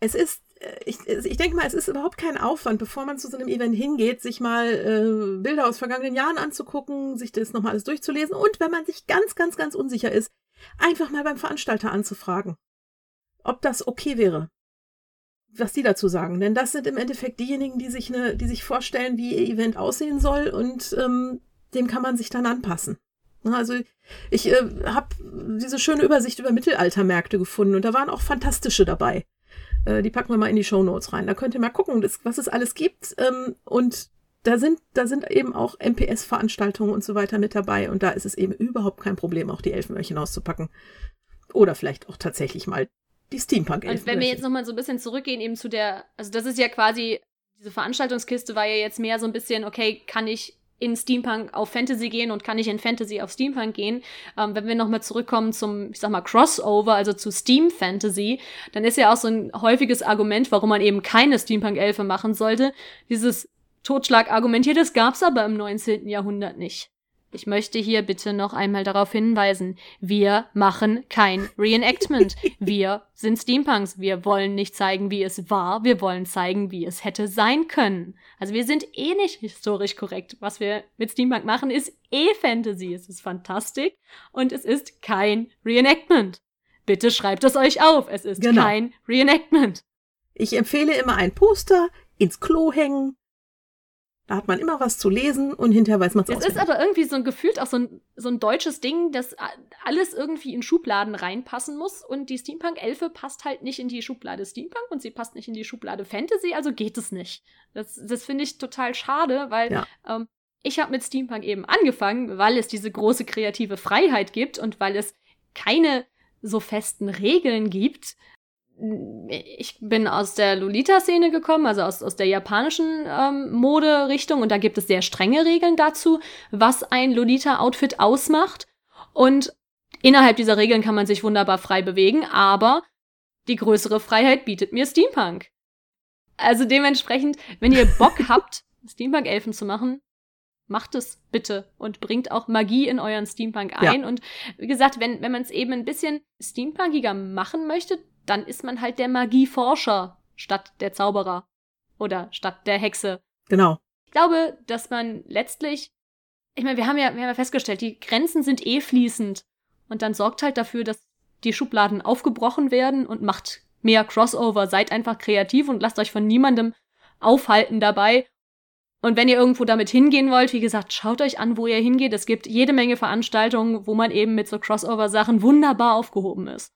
Es ist ich, ich denke mal, es ist überhaupt kein Aufwand, bevor man zu so einem Event hingeht, sich mal äh, Bilder aus vergangenen Jahren anzugucken, sich das nochmal alles durchzulesen und wenn man sich ganz, ganz, ganz unsicher ist, einfach mal beim Veranstalter anzufragen, ob das okay wäre. Was die dazu sagen. Denn das sind im Endeffekt diejenigen, die sich, ne, die sich vorstellen, wie ihr Event aussehen soll und ähm, dem kann man sich dann anpassen. Also ich äh, habe diese schöne Übersicht über Mittelaltermärkte gefunden und da waren auch fantastische dabei. Äh, die packen wir mal in die Show Notes rein. Da könnt ihr mal gucken, das, was es alles gibt. Ähm, und da sind, da sind eben auch MPS-Veranstaltungen und so weiter mit dabei. Und da ist es eben überhaupt kein Problem, auch die Elfenöhrchen auszupacken. Oder vielleicht auch tatsächlich mal die steampunk elfenöhrchen Und wenn wir jetzt nochmal so ein bisschen zurückgehen eben zu der, also das ist ja quasi, diese Veranstaltungskiste war ja jetzt mehr so ein bisschen, okay, kann ich in Steampunk auf Fantasy gehen und kann ich in Fantasy auf Steampunk gehen. Ähm, wenn wir nochmal zurückkommen zum, ich sag mal, Crossover, also zu Steam Fantasy, dann ist ja auch so ein häufiges Argument, warum man eben keine Steampunk-Elfe machen sollte. Dieses Totschlag-Argument hier, das gab's aber im 19. Jahrhundert nicht. Ich möchte hier bitte noch einmal darauf hinweisen, wir machen kein Reenactment. Wir sind Steampunks. Wir wollen nicht zeigen, wie es war. Wir wollen zeigen, wie es hätte sein können. Also wir sind eh nicht historisch korrekt. Was wir mit Steampunk machen, ist eh Fantasy. Es ist Fantastik und es ist kein Reenactment. Bitte schreibt es euch auf. Es ist genau. kein Reenactment. Ich empfehle immer ein Poster ins Klo hängen, da hat man immer was zu lesen und hinterher weiß man es Es ist aber irgendwie so ein gefühlt auch so ein, so ein deutsches Ding, dass alles irgendwie in Schubladen reinpassen muss und die Steampunk-Elfe passt halt nicht in die Schublade Steampunk und sie passt nicht in die Schublade Fantasy, also geht es nicht. Das, das finde ich total schade, weil ja. ähm, ich habe mit Steampunk eben angefangen, weil es diese große kreative Freiheit gibt und weil es keine so festen Regeln gibt. Ich bin aus der Lolita-Szene gekommen, also aus, aus der japanischen ähm, Mode-Richtung, und da gibt es sehr strenge Regeln dazu, was ein Lolita-Outfit ausmacht. Und innerhalb dieser Regeln kann man sich wunderbar frei bewegen, aber die größere Freiheit bietet mir Steampunk. Also dementsprechend, wenn ihr Bock habt, Steampunk-Elfen zu machen, macht es bitte und bringt auch Magie in euren Steampunk ein. Ja. Und wie gesagt, wenn, wenn man es eben ein bisschen steampunkiger machen möchte, dann ist man halt der Magieforscher statt der Zauberer oder statt der Hexe. Genau. Ich glaube, dass man letztlich, ich meine, wir haben ja, wir haben ja festgestellt, die Grenzen sind eh fließend. Und dann sorgt halt dafür, dass die Schubladen aufgebrochen werden und macht mehr Crossover. Seid einfach kreativ und lasst euch von niemandem aufhalten dabei. Und wenn ihr irgendwo damit hingehen wollt, wie gesagt, schaut euch an, wo ihr hingeht. Es gibt jede Menge Veranstaltungen, wo man eben mit so Crossover-Sachen wunderbar aufgehoben ist.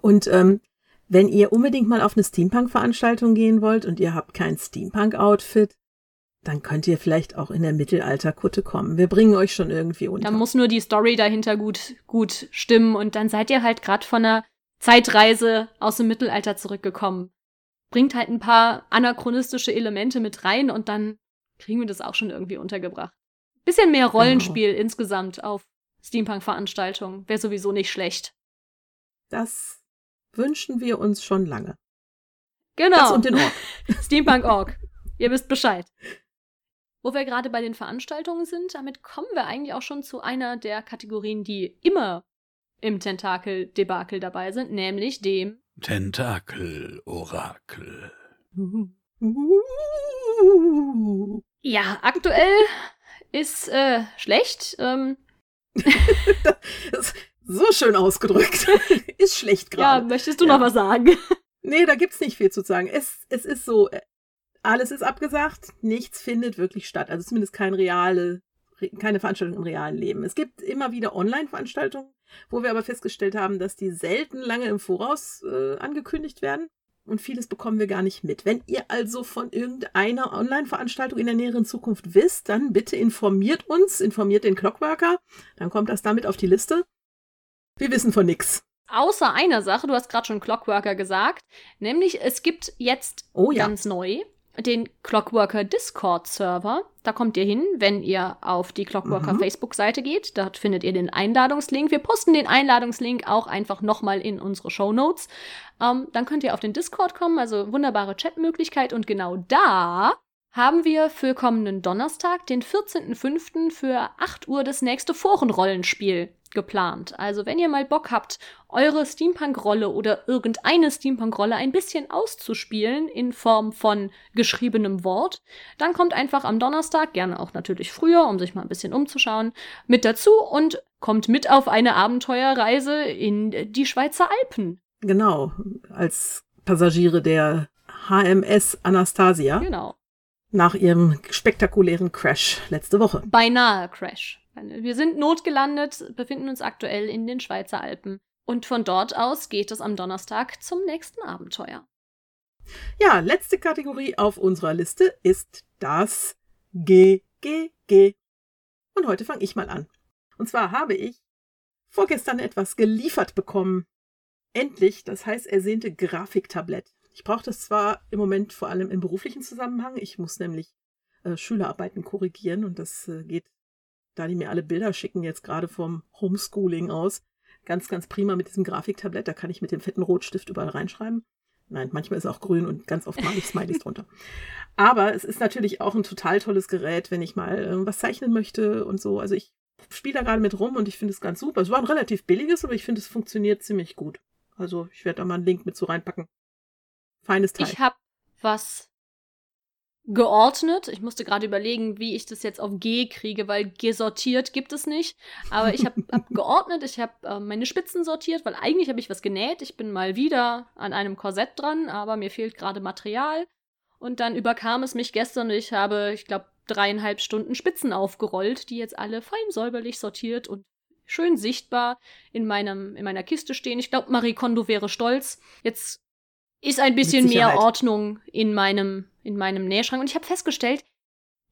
Und ähm, wenn ihr unbedingt mal auf eine Steampunk-Veranstaltung gehen wollt und ihr habt kein Steampunk-Outfit, dann könnt ihr vielleicht auch in der Mittelalterkutte kommen. Wir bringen euch schon irgendwie unter. Dann muss nur die Story dahinter gut, gut stimmen und dann seid ihr halt gerade von einer Zeitreise aus dem Mittelalter zurückgekommen. Bringt halt ein paar anachronistische Elemente mit rein und dann kriegen wir das auch schon irgendwie untergebracht. Bisschen mehr genau. Rollenspiel genau. insgesamt auf Steampunk-Veranstaltungen wäre sowieso nicht schlecht. Das wünschen wir uns schon lange. Genau. Das und den Org. Steampunk Org. Ihr wisst Bescheid. Wo wir gerade bei den Veranstaltungen sind, damit kommen wir eigentlich auch schon zu einer der Kategorien, die immer im Tentakel-Debakel dabei sind, nämlich dem Tentakel-Orakel. Ja, aktuell ist äh, schlecht. Ähm. so schön ausgedrückt. ist schlecht gerade. Ja, möchtest du ja. noch was sagen? Nee, da gibt's nicht viel zu sagen. Es, es ist so, äh, alles ist abgesagt, nichts findet wirklich statt. Also zumindest kein reale, keine Veranstaltung im realen Leben. Es gibt immer wieder Online-Veranstaltungen, wo wir aber festgestellt haben, dass die selten lange im Voraus äh, angekündigt werden und vieles bekommen wir gar nicht mit. Wenn ihr also von irgendeiner Online-Veranstaltung in der näheren Zukunft wisst, dann bitte informiert uns, informiert den Clockworker, dann kommt das damit auf die Liste. Wir wissen von nix. Außer einer Sache, du hast gerade schon Clockworker gesagt, nämlich es gibt jetzt oh, ja. ganz neu den Clockworker Discord-Server. Da kommt ihr hin, wenn ihr auf die Clockworker mhm. Facebook-Seite geht. Dort findet ihr den Einladungslink. Wir posten den Einladungslink auch einfach nochmal in unsere Show Notes. Ähm, dann könnt ihr auf den Discord kommen, also wunderbare Chatmöglichkeit. Und genau da haben wir für kommenden Donnerstag, den 14.05. für 8 Uhr das nächste Forenrollenspiel geplant. Also wenn ihr mal Bock habt, eure Steampunk-Rolle oder irgendeine Steampunk-Rolle ein bisschen auszuspielen in Form von geschriebenem Wort, dann kommt einfach am Donnerstag, gerne auch natürlich früher, um sich mal ein bisschen umzuschauen, mit dazu und kommt mit auf eine Abenteuerreise in die Schweizer Alpen. Genau, als Passagiere der HMS Anastasia. Genau. Nach ihrem spektakulären Crash letzte Woche. Beinahe Crash. Wir sind notgelandet, befinden uns aktuell in den Schweizer Alpen. Und von dort aus geht es am Donnerstag zum nächsten Abenteuer. Ja, letzte Kategorie auf unserer Liste ist das GGG. Und heute fange ich mal an. Und zwar habe ich vorgestern etwas geliefert bekommen. Endlich das heißt ersehnte Grafiktablett. Ich brauche das zwar im Moment vor allem im beruflichen Zusammenhang. Ich muss nämlich äh, Schülerarbeiten korrigieren und das äh, geht da die mir alle Bilder schicken, jetzt gerade vom Homeschooling aus, ganz, ganz prima mit diesem Grafiktablett. Da kann ich mit dem fetten Rotstift überall reinschreiben. Nein, manchmal ist auch grün und ganz oft mache ich Smileys drunter. Aber es ist natürlich auch ein total tolles Gerät, wenn ich mal äh, was zeichnen möchte und so. Also ich spiele da gerade mit rum und ich finde es ganz super. Es war ein relativ billiges, aber ich finde, es funktioniert ziemlich gut. Also ich werde da mal einen Link mit so reinpacken. Feines Teil. Ich habe was geordnet. Ich musste gerade überlegen, wie ich das jetzt auf G kriege, weil gesortiert gibt es nicht. Aber ich habe hab geordnet, ich habe äh, meine Spitzen sortiert, weil eigentlich habe ich was genäht. Ich bin mal wieder an einem Korsett dran, aber mir fehlt gerade Material. Und dann überkam es mich gestern und ich habe, ich glaube, dreieinhalb Stunden Spitzen aufgerollt, die jetzt alle fein säuberlich sortiert und schön sichtbar in, meinem, in meiner Kiste stehen. Ich glaube, Marie Kondo wäre stolz. Jetzt ist ein bisschen mehr Ordnung in meinem, in meinem Nähschrank. Und ich habe festgestellt,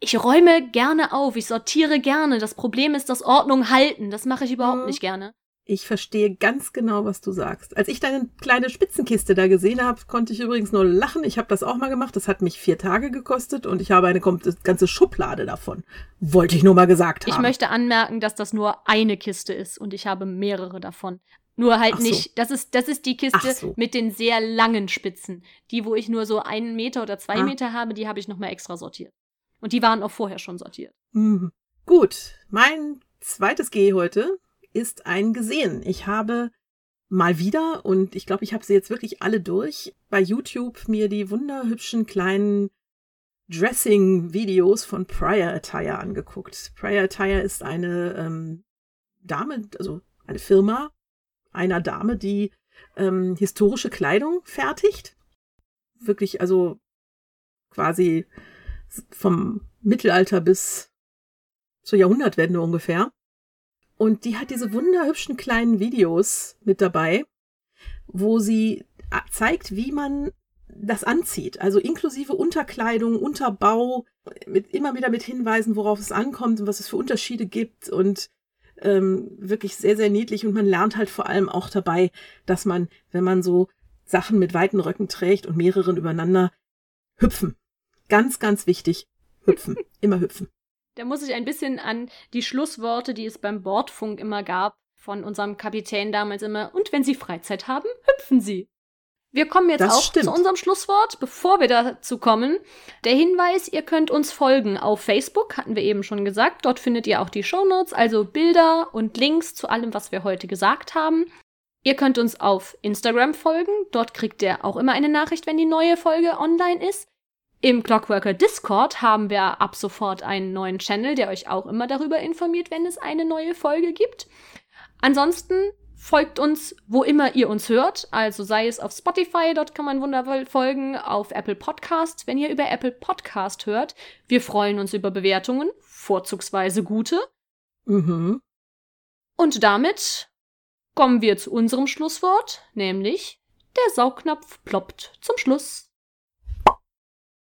Ich räume gerne auf, ich sortiere gerne. Das Problem ist das Ordnung halten. Das mache ich überhaupt Mhm. nicht gerne. Ich verstehe ganz genau, was du sagst. Als ich deine kleine Spitzenkiste da gesehen habe, konnte ich übrigens nur lachen. Ich habe das auch mal gemacht. Das hat mich vier Tage gekostet und ich habe eine ganze Schublade davon. Wollte ich nur mal gesagt haben. Ich möchte anmerken, dass das nur eine Kiste ist und ich habe mehrere davon. Nur halt so. nicht, das ist, das ist die Kiste so. mit den sehr langen Spitzen. Die, wo ich nur so einen Meter oder zwei Ah. Meter habe, die habe ich nochmal extra sortiert. Und die waren auch vorher schon sortiert. Mhm. Gut, mein zweites G heute ist ein Gesehen. Ich habe mal wieder, und ich glaube, ich habe sie jetzt wirklich alle durch, bei YouTube mir die wunderhübschen kleinen Dressing-Videos von Prior Attire angeguckt. Prior Attire ist eine ähm, Dame, also eine Firma einer Dame, die ähm, historische Kleidung fertigt. Wirklich, also quasi vom Mittelalter bis zur Jahrhundertwende ungefähr. Und die hat diese wunderhübschen kleinen Videos mit dabei, wo sie a- zeigt, wie man das anzieht. Also inklusive Unterkleidung, Unterbau, mit, immer wieder mit Hinweisen, worauf es ankommt und was es für Unterschiede gibt und ähm, wirklich sehr, sehr niedlich. Und man lernt halt vor allem auch dabei, dass man, wenn man so Sachen mit weiten Röcken trägt und mehreren übereinander, hüpfen. Ganz, ganz wichtig. Hüpfen. Immer hüpfen. Da muss ich ein bisschen an die Schlussworte, die es beim Bordfunk immer gab, von unserem Kapitän damals immer. Und wenn Sie Freizeit haben, hüpfen Sie. Wir kommen jetzt Das auch stimmt. zu unserem Schlusswort. Bevor wir dazu kommen, der Hinweis, ihr könnt uns folgen auf Facebook, hatten wir eben schon gesagt. Dort findet ihr auch die Shownotes, also Bilder und Links zu allem, was wir heute gesagt haben. Ihr könnt uns auf Instagram folgen. Dort kriegt ihr auch immer eine Nachricht, wenn die neue Folge online ist. Im Clockworker Discord haben wir ab sofort einen neuen Channel, der euch auch immer darüber informiert, wenn es eine neue Folge gibt. Ansonsten folgt uns, wo immer ihr uns hört. Also sei es auf Spotify, dort kann man wundervoll folgen, auf Apple Podcast, wenn ihr über Apple Podcast hört. Wir freuen uns über Bewertungen, vorzugsweise gute. Mhm. Und damit kommen wir zu unserem Schlusswort, nämlich der Saugnapf ploppt zum Schluss.